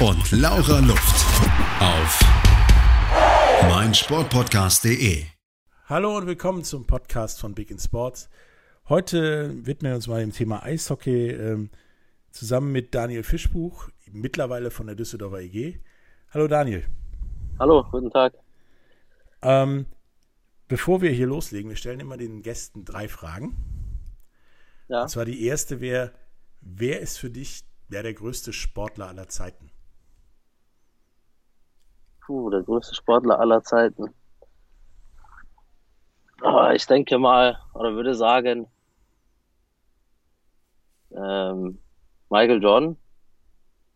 und Laura Luft. Auf meinsportpodcast.de. Hallo und willkommen zum Podcast von Big in Sports. Heute widmen wir uns mal dem Thema Eishockey ähm, zusammen mit Daniel Fischbuch, mittlerweile von der Düsseldorfer EG. Hallo Daniel. Hallo, guten Tag. Ähm, bevor wir hier loslegen, wir stellen immer den Gästen drei Fragen. Ja. Und zwar die erste wäre, wer ist für dich der, der größte Sportler aller Zeiten? Puh, der größte Sportler aller Zeiten. Oh, ich denke mal, oder würde sagen, ähm, Michael Jordan.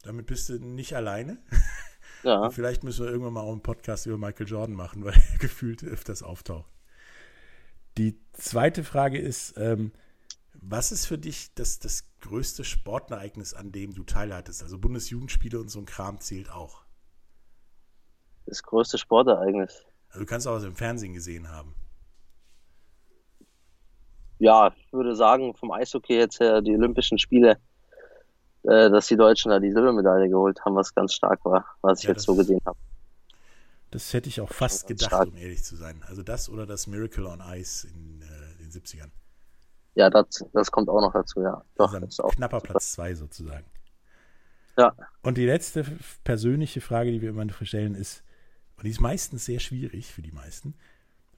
Damit bist du nicht alleine. Ja. Und vielleicht müssen wir irgendwann mal auch einen Podcast über Michael Jordan machen, weil er gefühlt öfters auftaucht. Die zweite Frage ist, ähm, was ist für dich das, das größte Sportereignis, an dem du teilhattest? Also Bundesjugendspiele und so ein Kram zählt auch. Das größte Sportereignis. Also du kannst auch was im Fernsehen gesehen haben. Ja, ich würde sagen, vom Eishockey jetzt her die Olympischen Spiele, äh, dass die Deutschen da die Silbermedaille geholt haben, was ganz stark war, was ich Ja, jetzt so gesehen habe. Das hätte ich auch fast gedacht, stark. um ehrlich zu sein. Also das oder das Miracle on Ice in äh, den 70ern. Ja, das, das kommt auch noch dazu, ja. Doch, Also das ist auch knapper Platz zwei sozusagen. Ja, Und die letzte persönliche Frage, die wir immer stellen, ist, und die ist meistens sehr schwierig für die meisten,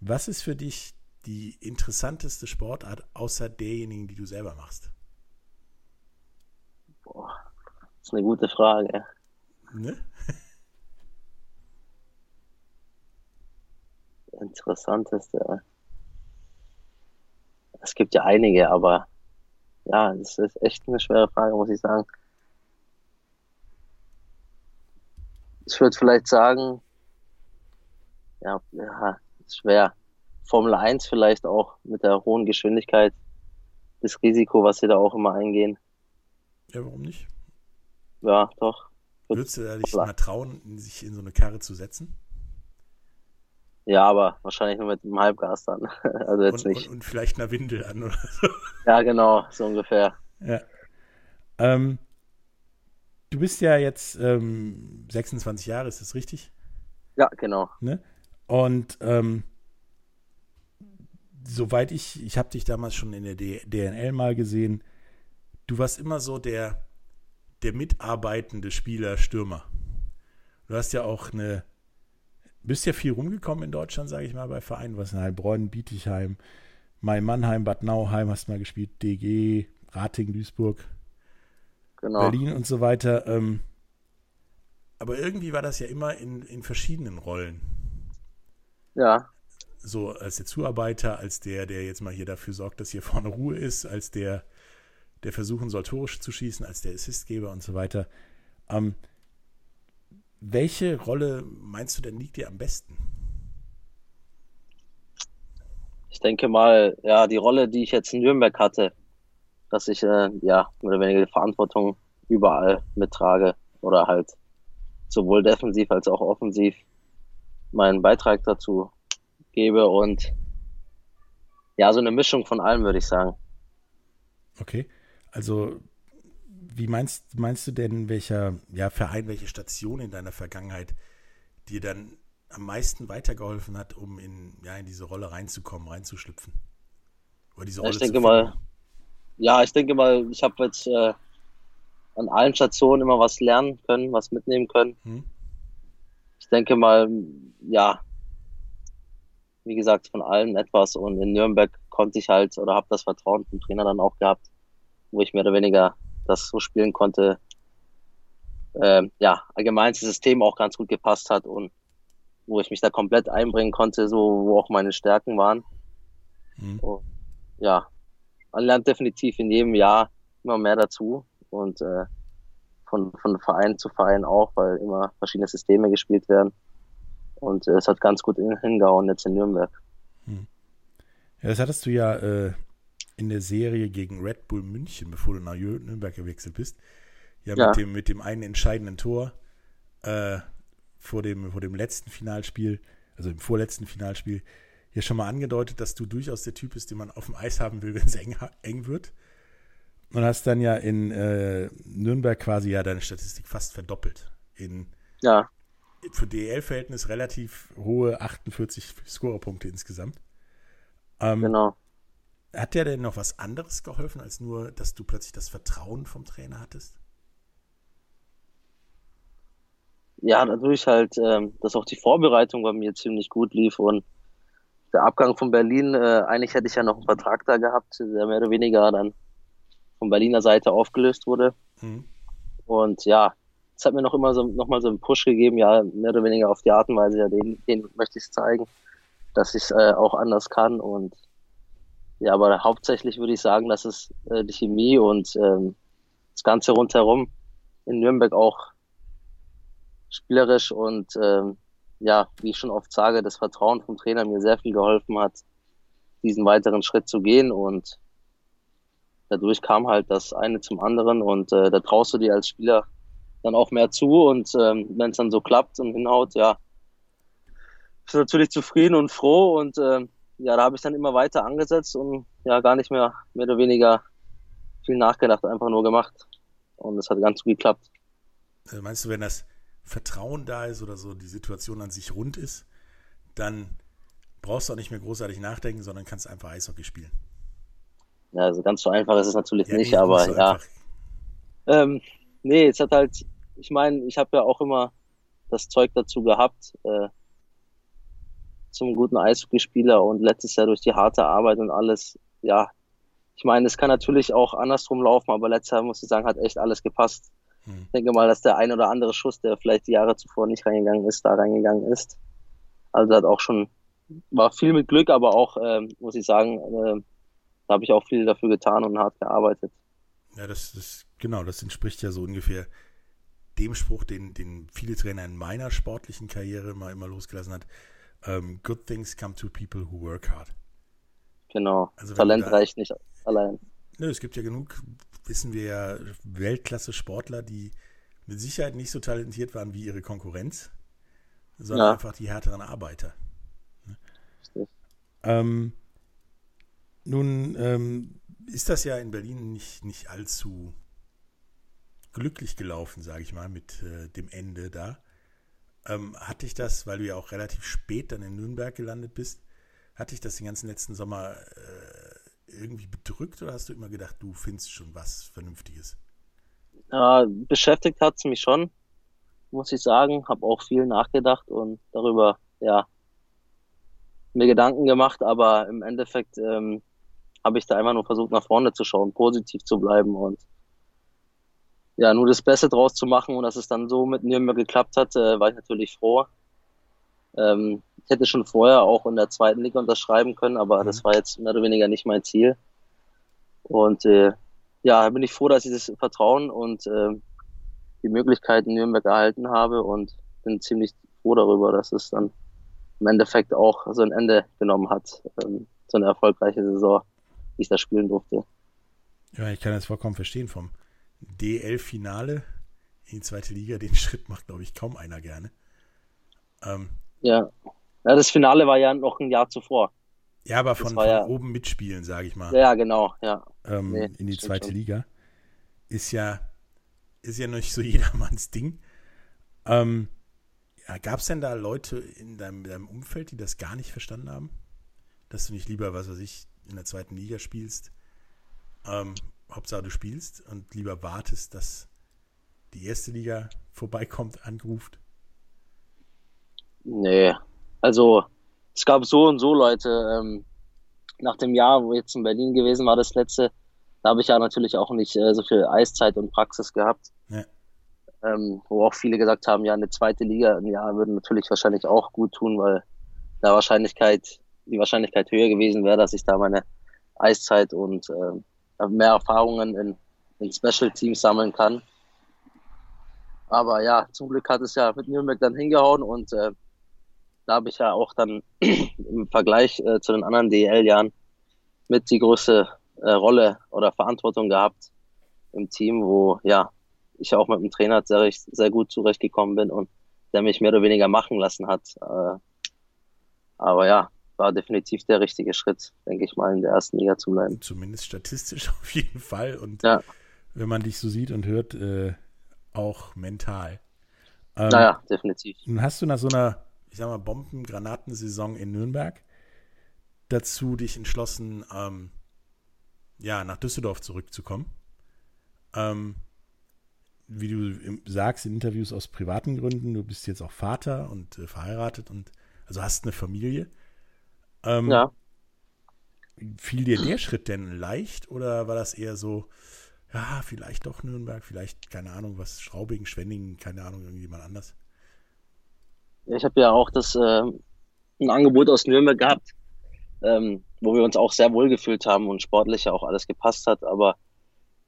was ist für dich die interessanteste Sportart außer derjenigen, die du selber machst? boah, das ist eine gute Frage. Ne? Interessanteste. Es gibt ja einige, aber ja, das ist echt eine schwere Frage, muss ich sagen. Ich würde vielleicht sagen, ja, ja, ist schwer. Formel 1 vielleicht auch mit der hohen Geschwindigkeit, das Risiko, was sie da auch immer eingehen. Ja, warum nicht? Ja, doch. Würdest du da dich mal trauen, sich in so eine Karre zu setzen? Ja, aber wahrscheinlich nur mit einem Halbgas dann. Also jetzt Und, nicht. und, und vielleicht einer Windel an oder so. Ja, genau, so ungefähr. Ja. Ähm, du bist ja jetzt ähm, 26 Jahre, ist das richtig? Ja, genau. Ne? Und ähm, soweit ich, ich habe dich damals schon in der DNL mal gesehen, du warst immer so der, der mitarbeitende Spieler, Stürmer. Du hast ja auch eine, bist ja viel rumgekommen in Deutschland, sage ich mal, bei Vereinen, was in Heilbronn, Bietigheim, Main-Mannheim, Bad Nauheim hast mal gespielt, DG, Rating, Duisburg, Genau. Berlin und so weiter. Ähm, aber irgendwie war das ja immer in, in verschiedenen Rollen Ja, so als der Zuarbeiter, als der, der jetzt mal hier dafür sorgt, dass hier vorne Ruhe ist, als der, der versuchen soll, Tore zu schießen, als der Assistgeber und so weiter. Ähm, welche Rolle meinst du denn liegt dir am besten? ich denke mal, ja, die Rolle, die ich jetzt in Nürnberg hatte, dass ich äh, ja mehr oder weniger die Verantwortung überall mittrage oder halt sowohl defensiv als auch offensiv meinen Beitrag dazu gebe und ja, so eine Mischung von allem, würde ich sagen. Okay, also wie meinst, meinst du denn, welcher ja, Verein, welche Station in deiner Vergangenheit dir dann am meisten weitergeholfen hat, um in, ja, in diese Rolle reinzukommen, reinzuschlüpfen? Oder diese Rolle ich denke mal, ja, ich denke mal, ich habe jetzt äh, an allen Stationen immer was lernen können, was mitnehmen können. Hm? Ich denke mal, ja, wie gesagt, von allen etwas. Und in Nürnberg konnte ich halt oder habe das Vertrauen vom Trainer dann auch gehabt, wo ich mehr oder weniger das so spielen konnte. Ähm, ja, allgemein das System auch ganz gut gepasst hat und wo ich mich da komplett einbringen konnte, so wo auch meine Stärken waren. Hm. Und, ja, man lernt definitiv in jedem Jahr immer mehr dazu und äh, von, von Verein zu Verein auch, weil immer verschiedene Systeme gespielt werden. Und äh, es hat ganz gut hingehauen jetzt in Nürnberg. Hm. Ja, das hattest du ja äh, in der Serie gegen Red Bull München, bevor du nach Nürnberg gewechselt bist. Ja, ja. Mit, dem, mit dem einen entscheidenden Tor äh, vor, dem, vor dem letzten Finalspiel, also im vorletzten Finalspiel, hier schon mal angedeutet, dass du durchaus der Typ bist, den man auf dem Eis haben will, wenn es eng, eng wird. Und hast dann ja in äh, Nürnberg quasi ja deine Statistik fast verdoppelt. In ja. für DEL-Verhältnis relativ hohe 48 Scorerpunkte insgesamt. Ähm, genau. Hat dir denn noch was anderes geholfen, als nur, dass du plötzlich das Vertrauen vom Trainer hattest? Ja, dadurch halt, ähm, dass auch die Vorbereitung bei mir ziemlich gut lief und der Abgang von Berlin, äh, eigentlich hätte ich ja noch einen Vertrag da gehabt, der mehr oder weniger dann von Berliner Seite aufgelöst wurde. Mhm. Und ja, es hat mir noch immer so noch so einen Push gegeben, ja, mehr oder weniger auf die Art und Weise, ja, den, den möchte ich zeigen, dass ich es äh, auch anders kann. Und ja, aber hauptsächlich würde ich sagen, dass es äh, die Chemie und ähm, das Ganze rundherum in Nürnberg auch spielerisch und ähm, ja, wie ich schon oft sage, das Vertrauen vom Trainer mir sehr viel geholfen hat, diesen weiteren Schritt zu gehen und dadurch kam halt das eine zum anderen und äh, da traust du dir als Spieler dann auch mehr zu und ähm, wenn es dann so klappt und hinhaut, ja, bist du natürlich zufrieden und froh und äh, ja, da habe ich dann immer weiter angesetzt und ja, gar nicht mehr mehr oder weniger viel nachgedacht, einfach nur gemacht und es hat ganz gut geklappt. Also meinst du, wenn das Vertrauen da ist oder so die Situation an sich rund ist, dann brauchst du auch nicht mehr großartig nachdenken, sondern kannst einfach Eishockey spielen? Ja, also ganz so einfach ist es natürlich ja, nicht, aber so ja. Ähm, nee, es hat halt, ich meine, ich habe ja auch immer das Zeug dazu gehabt, äh, zum guten Eishockeyspieler und letztes Jahr durch die harte Arbeit und alles, ja, ich meine, es kann natürlich auch andersrum laufen, aber letztes Jahr muss ich sagen, hat echt alles gepasst. Hm. Ich denke mal, dass der ein oder andere Schuss, der vielleicht die Jahre zuvor nicht reingegangen ist, da reingegangen ist. Also hat auch schon, war viel mit Glück, aber auch, äh, muss ich sagen, äh, da habe ich auch viel dafür getan und hart gearbeitet. Ja, das, das genau, das entspricht ja so ungefähr dem Spruch, den, den viele Trainer in meiner sportlichen Karriere mal immer losgelassen hat. Um, ähm, good things come to people who work hard. Genau. Also Talent da, reicht nicht allein. Nö, es gibt ja genug, wissen wir ja, Weltklasse-Sportler, die mit Sicherheit nicht so talentiert waren wie ihre Konkurrenz, sondern ja. einfach die härteren Arbeiter. Ähm, nun ähm, ist das ja in Berlin nicht, nicht allzu glücklich gelaufen, sage ich mal, mit äh, dem Ende da. Ähm, hatte ich das, weil du ja auch relativ spät dann in Nürnberg gelandet bist, hatte ich das den ganzen letzten Sommer äh, irgendwie bedrückt oder hast du immer gedacht, du findest schon was Vernünftiges? Ja, beschäftigt hat es mich schon, muss ich sagen. Habe auch viel nachgedacht und darüber, ja, mir Gedanken gemacht, aber im Endeffekt ähm, habe ich da einfach nur versucht, nach vorne zu schauen, positiv zu bleiben und ja, nur das Beste draus zu machen und dass es dann so mit Nürnberg geklappt hat, äh, war ich natürlich froh. Ähm, ich hätte schon vorher auch in der zweiten Liga unterschreiben können, aber mhm. das war jetzt mehr oder weniger nicht mein Ziel. Und äh, ja, bin ich froh, dass ich das Vertrauen und äh, die Möglichkeit in Nürnberg erhalten habe und bin ziemlich froh darüber, dass es dann im Endeffekt auch so ein Ende genommen hat, ähm, so eine erfolgreiche Saison ich da spielen durfte. Ja, ich kann das vollkommen verstehen. Vom DL-Finale in die zweite Liga, den Schritt macht, glaube ich, kaum einer gerne. Ähm, ja. ja, das Finale war ja noch ein Jahr zuvor. Ja, aber von, von ja, oben mitspielen, sage ich mal. Ja, genau, ja. Ähm, nee, in die zweite schon. Liga. Ist ja, ist ja nicht so jedermanns Ding. Ähm, ja, Gab es denn da Leute in deinem, deinem Umfeld, die das gar nicht verstanden haben? Dass du nicht lieber, was weiß ich, in der zweiten Liga spielst, ähm, Hauptsache du spielst und lieber wartest, dass die erste Liga vorbeikommt, angeruft? Nee, also es gab so und so Leute. Ähm, nach dem Jahr, wo ich jetzt in Berlin gewesen war, das letzte, da habe ich ja natürlich auch nicht äh, so viel Eiszeit und Praxis gehabt. Ja. Ähm, wo auch viele gesagt haben, ja, eine zweite Liga ein Jahr würde natürlich wahrscheinlich auch gut tun, weil da Wahrscheinlichkeit die Wahrscheinlichkeit höher gewesen wäre, dass ich da meine Eiszeit und äh, mehr Erfahrungen in, in Special Teams sammeln kann. Aber ja, zum Glück hat es ja mit Nürnberg dann hingehauen und äh, da habe ich ja auch dann im Vergleich äh, zu den anderen DEL-Jahren mit die größte äh, Rolle oder Verantwortung gehabt im Team, wo ja ich auch mit dem Trainer sehr, sehr gut zurechtgekommen bin und der mich mehr oder weniger machen lassen hat. Äh, aber ja, war definitiv der richtige Schritt, denke ich mal, in der ersten Liga zu bleiben. Zumindest statistisch auf jeden Fall. Und ja. wenn man dich so sieht und hört, äh, auch mental. Ähm, naja, definitiv. Nun hast du nach so einer, ich sag mal, Bomben-Granatensaison in Nürnberg dazu dich entschlossen, ähm, ja, nach Düsseldorf zurückzukommen. Ähm, wie du sagst in Interviews aus privaten Gründen, du bist jetzt auch Vater und äh, verheiratet und also hast eine Familie. Ähm, ja. Fiel dir der Schritt denn leicht oder war das eher so, ja, vielleicht doch Nürnberg, vielleicht, keine Ahnung, was, Schraubing, Schwenningen, keine Ahnung, irgendjemand anders? Ich habe ja auch das, äh, ein Angebot aus Nürnberg gehabt, ähm, wo wir uns auch sehr wohl gefühlt haben und sportlich ja auch alles gepasst hat, aber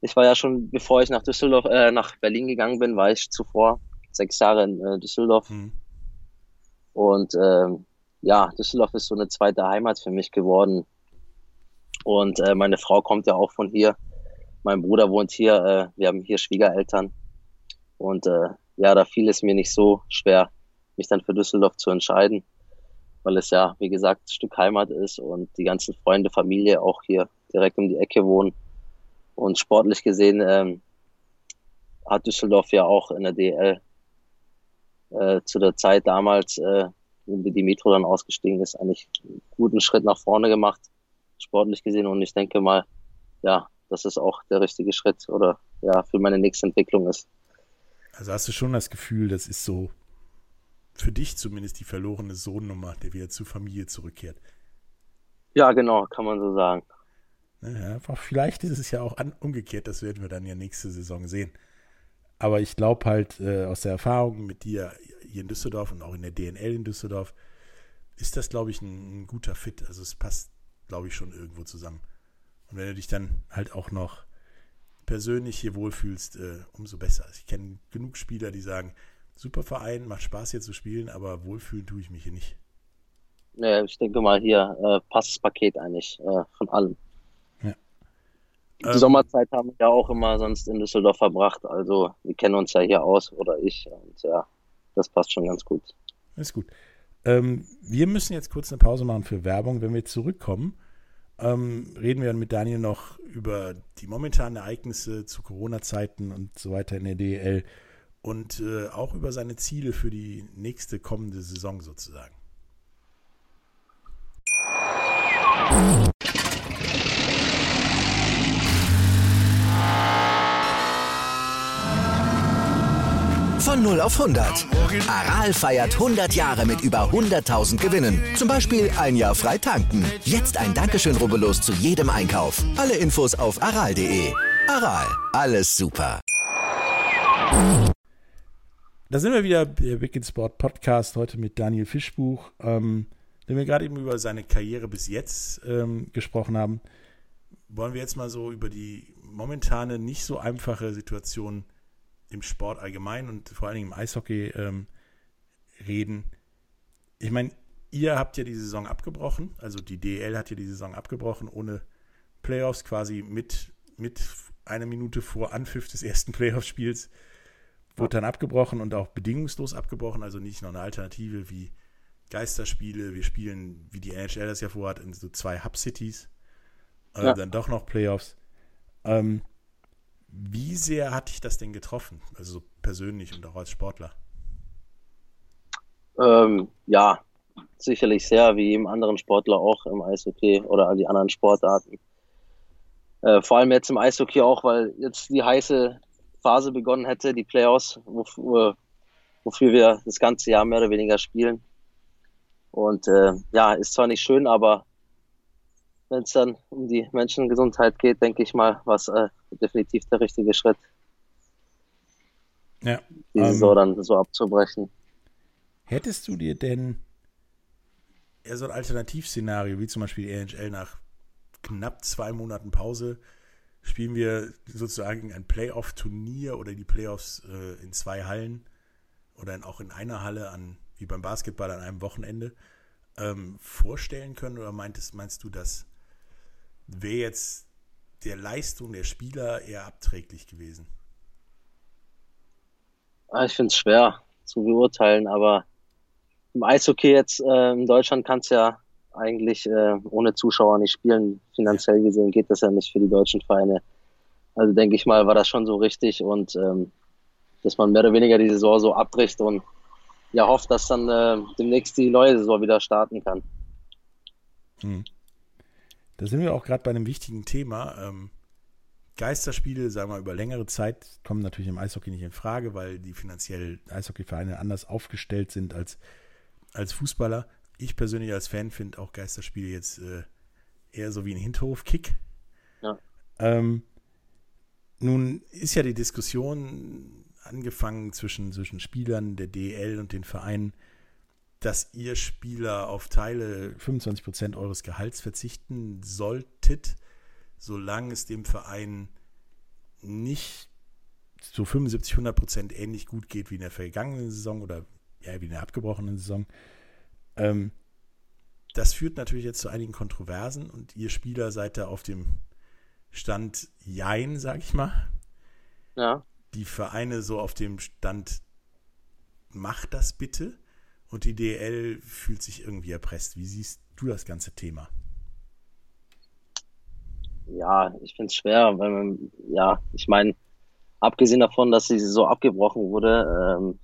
ich war ja schon, bevor ich nach Düsseldorf, äh, nach Berlin gegangen bin, war ich zuvor sechs Jahre in äh, Düsseldorf. Mhm. Und ähm, ja, Düsseldorf ist so eine zweite Heimat für mich geworden. Und äh, meine Frau kommt ja auch von hier. Mein Bruder wohnt hier. Äh, wir haben hier Schwiegereltern. Und äh, ja, da fiel es mir nicht so schwer, mich dann für Düsseldorf zu entscheiden, weil es ja, wie gesagt, ein Stück Heimat ist und die ganzen Freunde, Familie auch hier direkt um die Ecke wohnen. Und sportlich gesehen ähm, hat Düsseldorf ja auch in der DL äh, zu der Zeit damals, äh, wie die Metro dann ausgestiegen ist, eigentlich einen guten Schritt nach vorne gemacht, sportlich gesehen. Und ich denke mal, ja, dass es auch der richtige Schritt oder ja, für meine nächste Entwicklung ist. Also hast du schon das Gefühl, das ist so für dich zumindest die verlorene Sohnnummer, der wieder zur Familie zurückkehrt. Ja, genau, kann man so sagen. Ja, vielleicht ist es ja auch an, umgekehrt, das werden wir dann ja nächste Saison sehen. Aber ich glaube halt äh, aus der Erfahrung mit dir hier in Düsseldorf und auch in der DNL in Düsseldorf, ist das, glaube ich, ein, ein, guter Fit. Also es passt, glaube ich, schon irgendwo zusammen. Und wenn du dich dann halt auch noch persönlich hier wohlfühlst, äh, umso besser. Also ich kenne genug Spieler, die sagen, super Verein, macht Spaß hier zu spielen, aber wohlfühlen tue ich mich hier nicht. Ja, ich denke mal, hier äh, passt das Paket eigentlich äh, von allem. Die ähm, Sommerzeit haben wir ja auch immer sonst in Düsseldorf verbracht. Also wir kennen uns ja hier aus oder ich. Und ja, das passt schon ganz gut. Ist gut. Ähm, wir müssen jetzt kurz eine Pause machen für Werbung. Wenn wir zurückkommen, ähm, reden wir mit Daniel noch über die momentanen Ereignisse zu Corona-Zeiten und so weiter in der DL und äh, auch über seine Ziele für die nächste kommende Saison sozusagen. Von 0 auf 100. Aral feiert 100 Jahre mit über 100.000 Gewinnen. Zum Beispiel ein Jahr frei tanken. Jetzt ein Dankeschön, rubbellos zu jedem Einkauf. Alle Infos auf aral.de. Aral, alles super. Da sind wir wieder, der Big Sport Podcast, heute mit Daniel Fischbuch, ähm, den wir gerade eben über seine Karriere bis jetzt ähm, gesprochen haben. Wollen wir jetzt mal so über die momentane nicht so einfache Situation im Sport allgemein und vor allen Dingen im Eishockey ähm, reden. Ich meine, ihr habt ja die Saison abgebrochen, also die DL hat ja die Saison abgebrochen, ohne Playoffs quasi mit, mit einer Minute vor Anpfiff des ersten Playoff-Spiels wurde dann abgebrochen und auch bedingungslos abgebrochen, also nicht noch eine Alternative wie Geisterspiele. Wir spielen, wie die NHL das ja vorhat, in so zwei Hub-Cities, äh, ja. dann doch noch Playoffs. Ähm, wie sehr hat dich das denn getroffen? Also persönlich und auch als Sportler? Ähm, ja, sicherlich sehr, wie jedem anderen Sportler auch im Eishockey oder all die anderen Sportarten. Äh, vor allem jetzt im Eishockey auch, weil jetzt die heiße Phase begonnen hätte, die Playoffs, wofür, wofür wir das ganze Jahr mehr oder weniger spielen. Und äh, ja, ist zwar nicht schön, aber wenn es dann um die Menschengesundheit geht, denke ich mal, was äh, definitiv der richtige Schritt. Ja. Die ähm, Saison dann so abzubrechen. Hättest du dir denn eher so ein Alternativszenario, wie zum Beispiel die NHL nach knapp zwei Monaten Pause, spielen wir sozusagen ein Playoff-Turnier oder die Playoffs äh, in zwei Hallen oder in, auch in einer Halle an, wie beim Basketball an einem Wochenende ähm, vorstellen können? Oder meintest, meinst du, das wäre jetzt der Leistung der Spieler eher abträglich gewesen? Ah, ich finde es schwer zu beurteilen, aber im Eishockey jetzt äh, in Deutschland kannst ja eigentlich äh, ohne Zuschauer nicht spielen. Finanziell gesehen geht das ja nicht für die deutschen Vereine. Also denke ich mal, war das schon so richtig und ähm, dass man mehr oder weniger die Saison so abbricht und ja hofft, dass dann äh, demnächst die neue Saison wieder starten kann. Hm. Da sind wir auch gerade bei einem wichtigen Thema. Ähm, Geisterspiele, sagen wir mal, über längere Zeit kommen natürlich im Eishockey nicht in Frage, weil die finanziell Eishockeyvereine anders aufgestellt sind als, als Fußballer ich persönlich als Fan finde auch Geisterspiele jetzt äh, eher so wie ein Hinterhof-Kick. Ja. Ähm, nun ist ja die Diskussion angefangen zwischen, zwischen Spielern der DL und den Vereinen, dass ihr Spieler auf Teile 25% eures Gehalts verzichten solltet, solange es dem Verein nicht so 75, 100% ähnlich gut geht wie in der vergangenen Saison oder ja, wie in der abgebrochenen Saison. Ähm, das führt natürlich jetzt zu einigen Kontroversen und ihr Spieler seid da auf dem Stand Jein, sag ich mal. Ja. Die Vereine so auf dem Stand Macht das bitte und die DL fühlt sich irgendwie erpresst. Wie siehst du das ganze Thema? Ja, ich finde es schwer, weil man, ja, ich meine, abgesehen davon, dass sie so abgebrochen wurde, ähm,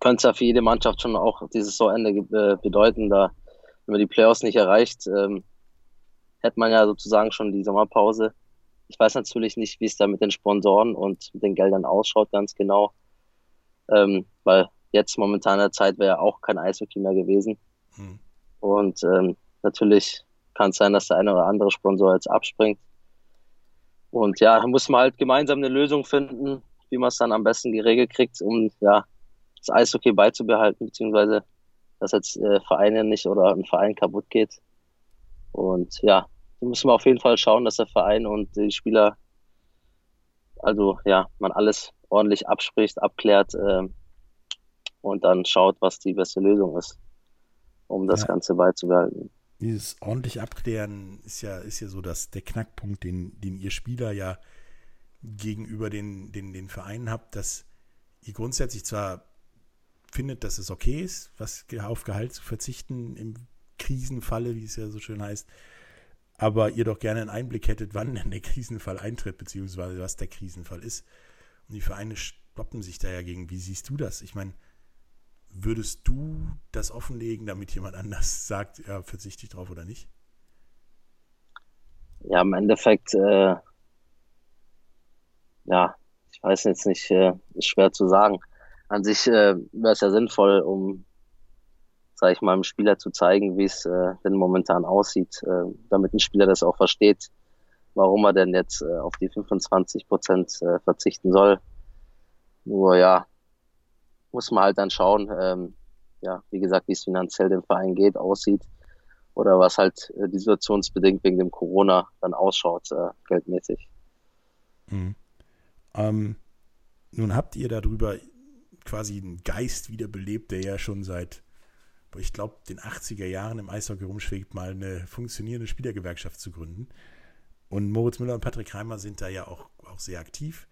könnte es ja für jede Mannschaft schon auch dieses Saisonende äh, bedeuten, da wenn man die Playoffs nicht erreicht, ähm, hätte man ja sozusagen schon die Sommerpause. Ich weiß natürlich nicht, wie es da mit den Sponsoren und mit den Geldern ausschaut, ganz genau. Ähm, weil jetzt momentan der Zeit wäre auch kein Eishockey mehr gewesen. Hm. Und ähm, natürlich kann es sein, dass der eine oder andere Sponsor jetzt abspringt. Und ja, da muss man halt gemeinsam eine Lösung finden, wie man es dann am besten geregelt kriegt, um ja das Eishockey beizubehalten, beziehungsweise dass jetzt äh, Vereine nicht oder ein Verein kaputt geht. Und ja, da müssen wir auf jeden Fall schauen, dass der Verein und die Spieler, also ja, man alles ordentlich abspricht, abklärt äh, und dann schaut, was die beste Lösung ist, um das ja. Ganze beizubehalten. Dieses ordentlich abklären ist ja, ist ja so, dass der Knackpunkt, den, den ihr Spieler ja gegenüber den, den, den Vereinen habt, dass ihr grundsätzlich zwar findet, dass es okay ist, was auf Gehalt zu verzichten im Krisenfalle, wie es ja so schön heißt, aber ihr doch gerne einen Einblick hättet, wann denn der Krisenfall eintritt, beziehungsweise was der Krisenfall ist. Und die Vereine stoppen sich da ja gegen. Wie siehst du das? Ich meine, würdest du das offenlegen, damit jemand anders sagt, ja, verzichte ich drauf oder nicht? Ja, im Endeffekt, äh, ja, ich weiß jetzt nicht, äh, ist schwer zu sagen an sich äh, wäre es ja sinnvoll, um, sage ich mal, dem Spieler zu zeigen, wie es äh, denn momentan aussieht, äh, damit ein Spieler das auch versteht, warum er denn jetzt äh, auf die 25 Prozent äh, verzichten soll. Nur ja, muss man halt dann schauen, ähm, ja, wie gesagt, wie es finanziell dem Verein geht, aussieht oder was halt äh, die situationsbedingt wegen dem Corona dann ausschaut, äh, geldmäßig. Mhm. Ähm, nun habt ihr darüber quasi einen Geist wiederbelebt, der ja schon seit, ich glaube, den 80er Jahren im Eishockey rumschlägt, mal eine funktionierende Spielergewerkschaft zu gründen. Und Moritz Müller und Patrick Reimer sind da ja auch, auch sehr aktiv.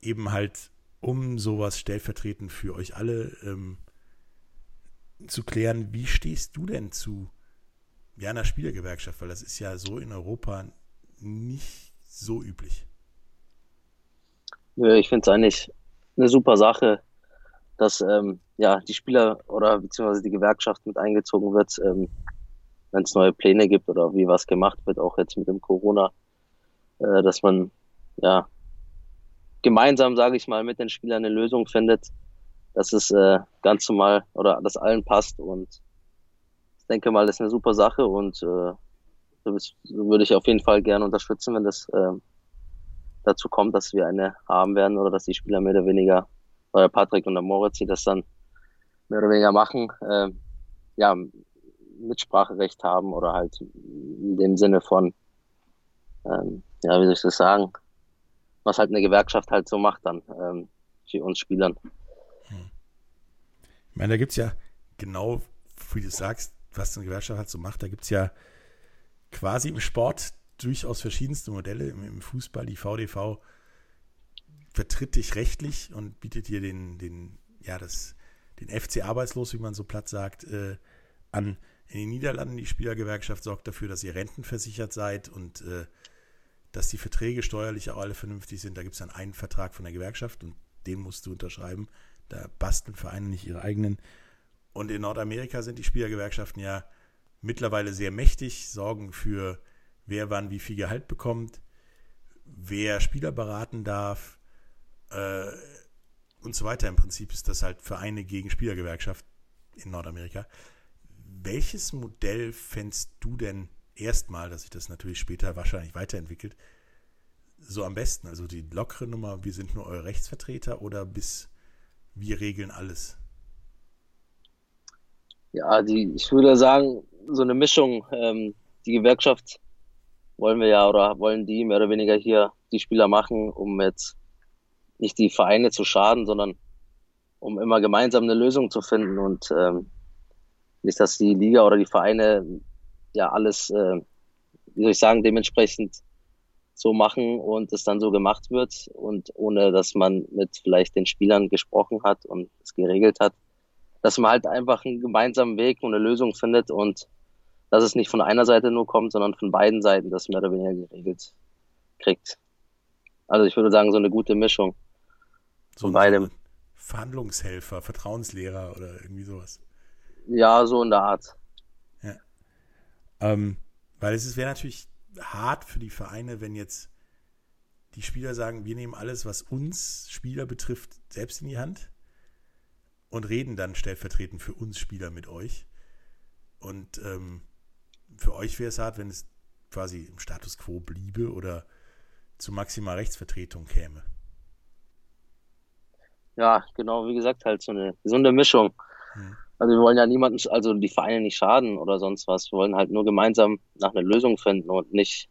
Eben halt, um sowas stellvertretend für euch alle ähm, zu klären, wie stehst du denn zu ja, einer Spielergewerkschaft? Weil das ist ja so in Europa nicht so üblich. Ich finde es eigentlich eine super Sache dass ähm, ja die Spieler oder beziehungsweise die Gewerkschaft mit eingezogen wird, ähm, wenn es neue Pläne gibt oder wie was gemacht wird, auch jetzt mit dem Corona, äh, dass man ja gemeinsam, sage ich mal, mit den Spielern eine Lösung findet, dass es äh, ganz normal oder dass allen passt. Und ich denke mal, das ist eine super Sache und äh, das würde ich auf jeden Fall gerne unterstützen, wenn das äh, dazu kommt, dass wir eine haben werden oder dass die Spieler mehr oder weniger oder Patrick und der Moritz, die das dann mehr oder weniger machen, äh, ja, Mitspracherecht haben oder halt in dem Sinne von, ähm, ja, wie soll ich das sagen, was halt eine Gewerkschaft halt so macht dann ähm, für uns Spielern. Hm. Ich meine, da gibt es ja genau, wie du sagst, was eine Gewerkschaft halt so macht, da gibt es ja quasi im Sport durchaus verschiedenste Modelle. Im, Im, Fußball, die VDV vertritt dich rechtlich und bietet dir den, den, ja, das, den FC arbeitslos, wie man so platt sagt, äh, an. In den Niederlanden, die Spielergewerkschaft sorgt dafür, dass ihr rentenversichert seid und äh, dass die Verträge steuerlich auch alle vernünftig sind. Da gibt es dann einen Vertrag von der Gewerkschaft und den musst du unterschreiben. Da basteln Vereine nicht ihre eigenen. Und in Nordamerika sind die Spielergewerkschaften ja mittlerweile sehr mächtig, sorgen für, wer wann wie viel Gehalt bekommt, wer Spieler beraten darf äh, und so weiter. Im Prinzip ist das halt Vereine gegen Spielergewerkschaft in Nordamerika. Welches Modell fändest du denn erstmal, dass sich das natürlich später wahrscheinlich weiterentwickelt, so am besten? Also die lockere Nummer, wir sind nur eure Rechtsvertreter oder bis wir regeln alles? Ja, die, ich würde sagen, so eine Mischung. Ähm, die Gewerkschaft wollen wir ja oder wollen die mehr oder weniger hier die Spieler machen, um jetzt nicht die Vereine zu schaden, sondern um immer gemeinsam eine Lösung zu finden und ähm, nicht, dass die Liga oder die Vereine ja alles, äh, wie soll ich sagen, dementsprechend so machen und es dann so gemacht wird und ohne, dass man mit vielleicht den Spielern gesprochen hat und es geregelt hat, dass man halt einfach einen gemeinsamen Weg und eine Lösung findet und dass es nicht von einer Seite nur kommt, sondern von beiden Seiten das mehr oder weniger geregelt kriegt. Also ich würde sagen, so eine gute Mischung. So von beidem. Verhandlungshelfer, Vertrauenslehrer oder irgendwie sowas. Ja, so in der Art. Ja. Ähm, weil es wäre natürlich hart für die Vereine, wenn jetzt die Spieler sagen, wir nehmen alles, was uns Spieler betrifft, selbst in die Hand und reden dann stellvertretend für uns Spieler mit euch. Und ähm, für euch wäre es hart, wenn es quasi im Status quo bliebe oder zu maximal Rechtsvertretung käme. Ja, genau, wie gesagt, halt so eine gesunde Mischung. Hm. Also wir wollen ja niemanden, also die Vereine nicht schaden oder sonst was. Wir wollen halt nur gemeinsam nach einer Lösung finden und nicht,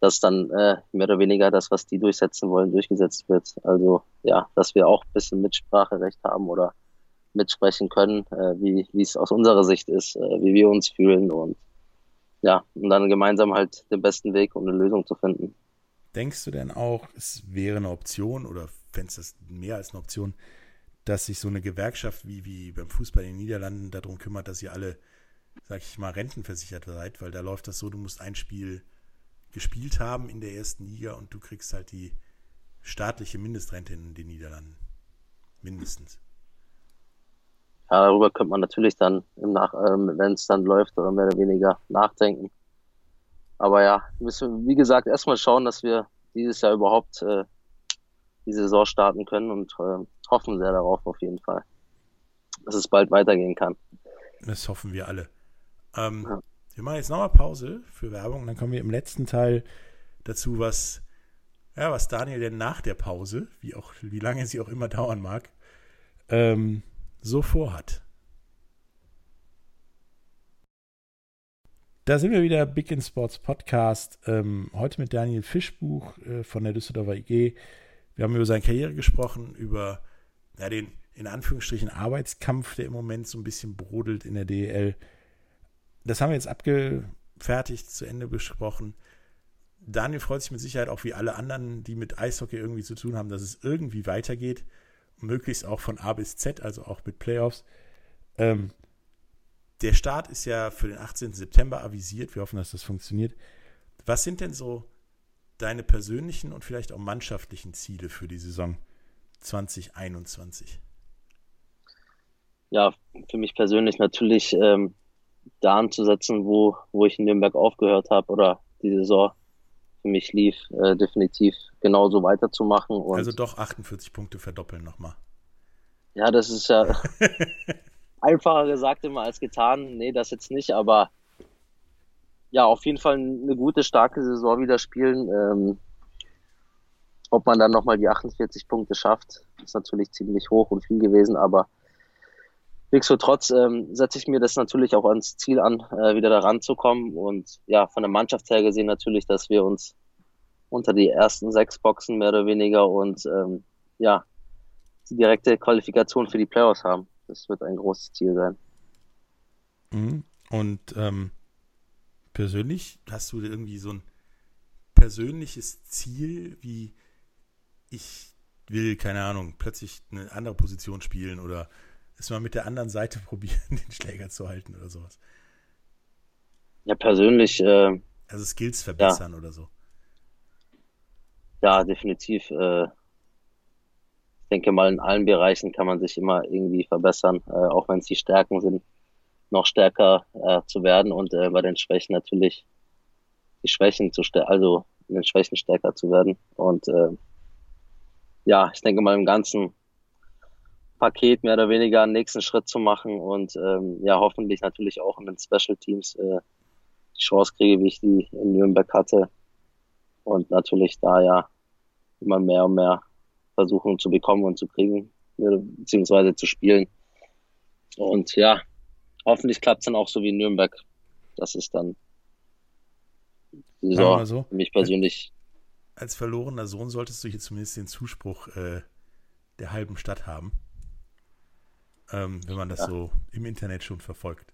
dass dann äh, mehr oder weniger das, was die durchsetzen wollen, durchgesetzt wird. Also ja, dass wir auch ein bisschen Mitspracherecht haben oder mitsprechen können, äh, wie wie es aus unserer Sicht ist, äh, wie wir uns fühlen und ja, und dann gemeinsam halt den besten Weg, um eine Lösung zu finden. Denkst du denn auch, es wäre eine Option oder fändest du es mehr als eine Option, dass sich so eine Gewerkschaft wie, wie beim Fußball in den Niederlanden darum kümmert, dass ihr alle, sag ich mal, rentenversichert seid, weil da läuft das so, du musst ein Spiel gespielt haben in der ersten Liga und du kriegst halt die staatliche Mindestrente in den Niederlanden. Mindestens. Ja, darüber könnte man natürlich dann, ähm, wenn es dann läuft, oder mehr oder weniger nachdenken. Aber ja, müssen, wie gesagt, erstmal schauen, dass wir dieses Jahr überhaupt äh, die Saison starten können und äh, hoffen sehr darauf auf jeden Fall, dass es bald weitergehen kann. Das hoffen wir alle. Ähm, ja. Wir machen jetzt nochmal Pause für Werbung, dann kommen wir im letzten Teil dazu, was, ja, was Daniel denn nach der Pause, wie, auch, wie lange sie auch immer dauern mag, ähm, so vorhat. Da sind wir wieder, Big in Sports Podcast. Ähm, heute mit Daniel Fischbuch äh, von der Düsseldorfer IG. Wir haben über seine Karriere gesprochen, über ja, den in Anführungsstrichen Arbeitskampf, der im Moment so ein bisschen brodelt in der DEL. Das haben wir jetzt abgefertigt, zu Ende besprochen. Daniel freut sich mit Sicherheit auch wie alle anderen, die mit Eishockey irgendwie zu tun haben, dass es irgendwie weitergeht. Möglichst auch von A bis Z, also auch mit Playoffs. Ähm, der Start ist ja für den 18. September avisiert. Wir hoffen, dass das funktioniert. Was sind denn so deine persönlichen und vielleicht auch mannschaftlichen Ziele für die Saison 2021? Ja, für mich persönlich natürlich ähm, da anzusetzen, wo, wo ich in Nürnberg aufgehört habe oder die Saison für mich lief, äh, definitiv genauso weiterzumachen. Und also doch 48 Punkte verdoppeln nochmal. Ja, das ist ja einfacher gesagt immer als getan. Nee, das jetzt nicht, aber ja, auf jeden Fall eine gute, starke Saison wieder spielen. Ähm, ob man dann nochmal die 48 Punkte schafft, ist natürlich ziemlich hoch und viel gewesen, aber nichtsdestotrotz ähm, setze ich mir das natürlich auch ans Ziel an, äh, wieder da ranzukommen und ja, von der Mannschaft her gesehen natürlich, dass wir uns unter die ersten sechs Boxen mehr oder weniger und ähm, ja, die direkte Qualifikation für die Playoffs haben. Das wird ein großes Ziel sein. Mhm. Und ähm, persönlich hast du irgendwie so ein persönliches Ziel, wie ich will, keine Ahnung, plötzlich eine andere Position spielen oder es mal mit der anderen Seite probieren, den Schläger zu halten oder sowas? Ja, persönlich. Äh, also Skills verbessern ja. oder so. Ja, definitiv. Äh, ich denke mal, in allen Bereichen kann man sich immer irgendwie verbessern, äh, auch wenn es die Stärken sind, noch stärker äh, zu werden und äh, bei den Schwächen natürlich die Schwächen zu also in den Schwächen stärker zu werden. Und äh, ja, ich denke mal im ganzen Paket mehr oder weniger einen nächsten Schritt zu machen und ähm, ja, hoffentlich natürlich auch in den Special Teams äh, die Chance kriege, wie ich die in Nürnberg hatte. Und natürlich da ja immer mehr und mehr versuchen zu bekommen und zu kriegen, beziehungsweise zu spielen. Und ja, hoffentlich klappt es dann auch so wie in Nürnberg. Das ist dann so, so. für mich persönlich. Als verlorener Sohn solltest du hier zumindest den Zuspruch äh, der halben Stadt haben. Ähm, wenn man das ja. so im Internet schon verfolgt.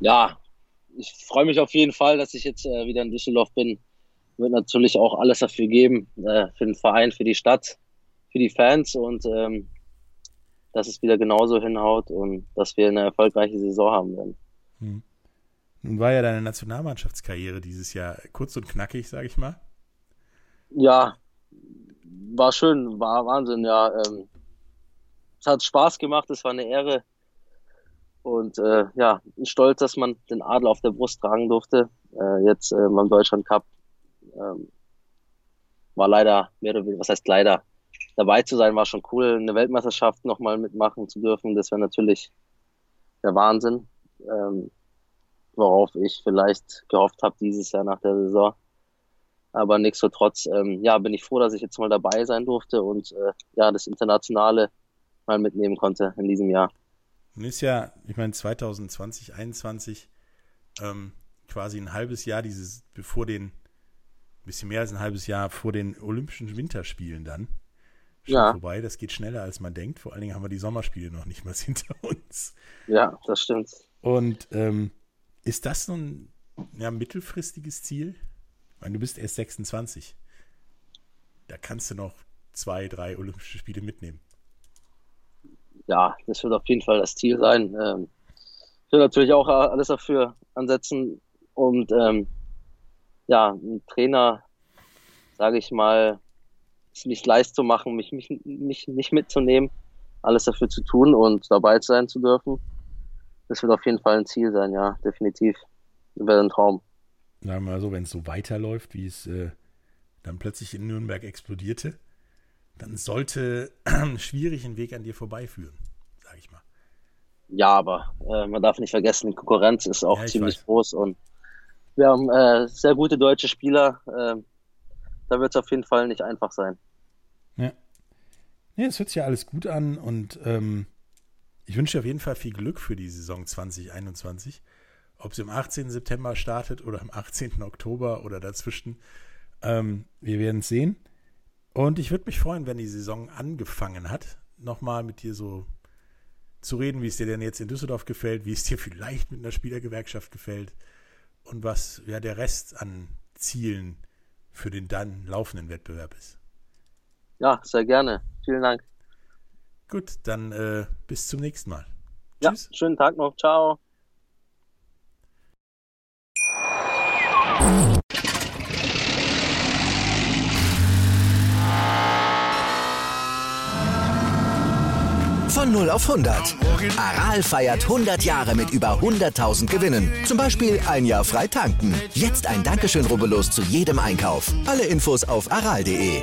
Ja, ich freue mich auf jeden Fall, dass ich jetzt äh, wieder in Düsseldorf bin. Wird natürlich auch alles dafür geben, äh, für den Verein, für die Stadt, für die Fans und ähm, dass es wieder genauso hinhaut und dass wir eine erfolgreiche Saison haben werden. Hm. Nun war ja deine Nationalmannschaftskarriere dieses Jahr kurz und knackig, sage ich mal. Ja, war schön, war Wahnsinn, ja. Ähm, es hat Spaß gemacht, es war eine Ehre. Und äh, ja, stolz, dass man den Adel auf der Brust tragen durfte. Äh, jetzt äh, beim Deutschland Cup ähm, war leider, mehr oder weniger, was heißt leider, dabei zu sein, war schon cool. Eine Weltmeisterschaft nochmal mitmachen zu dürfen, das wäre natürlich der Wahnsinn. Ähm, worauf ich vielleicht gehofft habe dieses Jahr nach der Saison. Aber nichtsdestotrotz, ähm, ja, bin ich froh, dass ich jetzt mal dabei sein durfte und äh, ja, das Internationale mal mitnehmen konnte in diesem Jahr. Nun ist ja, ich meine, 2020, 2021 ähm, quasi ein halbes Jahr dieses, bevor den, ein bisschen mehr als ein halbes Jahr vor den Olympischen Winterspielen dann. Ja. vorbei. Das geht schneller, als man denkt. Vor allen Dingen haben wir die Sommerspiele noch nicht mal hinter uns. Ja, das stimmt. Und ähm, ist das nun ein ja, mittelfristiges Ziel? Ich meine, du bist erst 26. Da kannst du noch zwei, drei Olympische Spiele mitnehmen. Ja, das wird auf jeden Fall das Ziel sein. Ähm, ich will natürlich auch alles dafür ansetzen und ähm, ja, einen Trainer, sage ich mal, es nicht leicht zu machen, mich, mich, mich nicht mitzunehmen, alles dafür zu tun und dabei sein zu dürfen das wird auf jeden Fall ein Ziel sein, ja, definitiv. Wäre ein Traum. Sagen wir mal so, wenn es so weiterläuft, wie es äh, dann plötzlich in Nürnberg explodierte, dann sollte schwierig ein Weg an dir vorbeiführen, sage ich mal. Ja, aber äh, man darf nicht vergessen, die Konkurrenz ist auch ja, ziemlich weiß. groß und wir haben äh, sehr gute deutsche Spieler. Äh, da wird es auf jeden Fall nicht einfach sein. Nee, es hört sich ja alles gut an und ähm, ich wünsche dir auf jeden Fall viel Glück für die Saison 2021. Ob sie am 18. September startet oder am 18. Oktober oder dazwischen. Ähm, wir werden es sehen. Und ich würde mich freuen, wenn die Saison angefangen hat, nochmal mit dir so zu reden, wie es dir denn jetzt in Düsseldorf gefällt, wie es dir vielleicht mit einer Spielergewerkschaft gefällt und was ja der Rest an Zielen für den dann laufenden Wettbewerb ist. Ja, sehr gerne. Vielen Dank. Gut, dann äh, bis zum nächsten Mal. Ja, Tschüss. schönen Tag noch. Ciao. Von 0 auf 100. Aral feiert 100 Jahre mit über 100.000 Gewinnen. Zum Beispiel ein Jahr frei tanken. Jetzt ein Dankeschön, rubbellos zu jedem Einkauf. Alle Infos auf aral.de.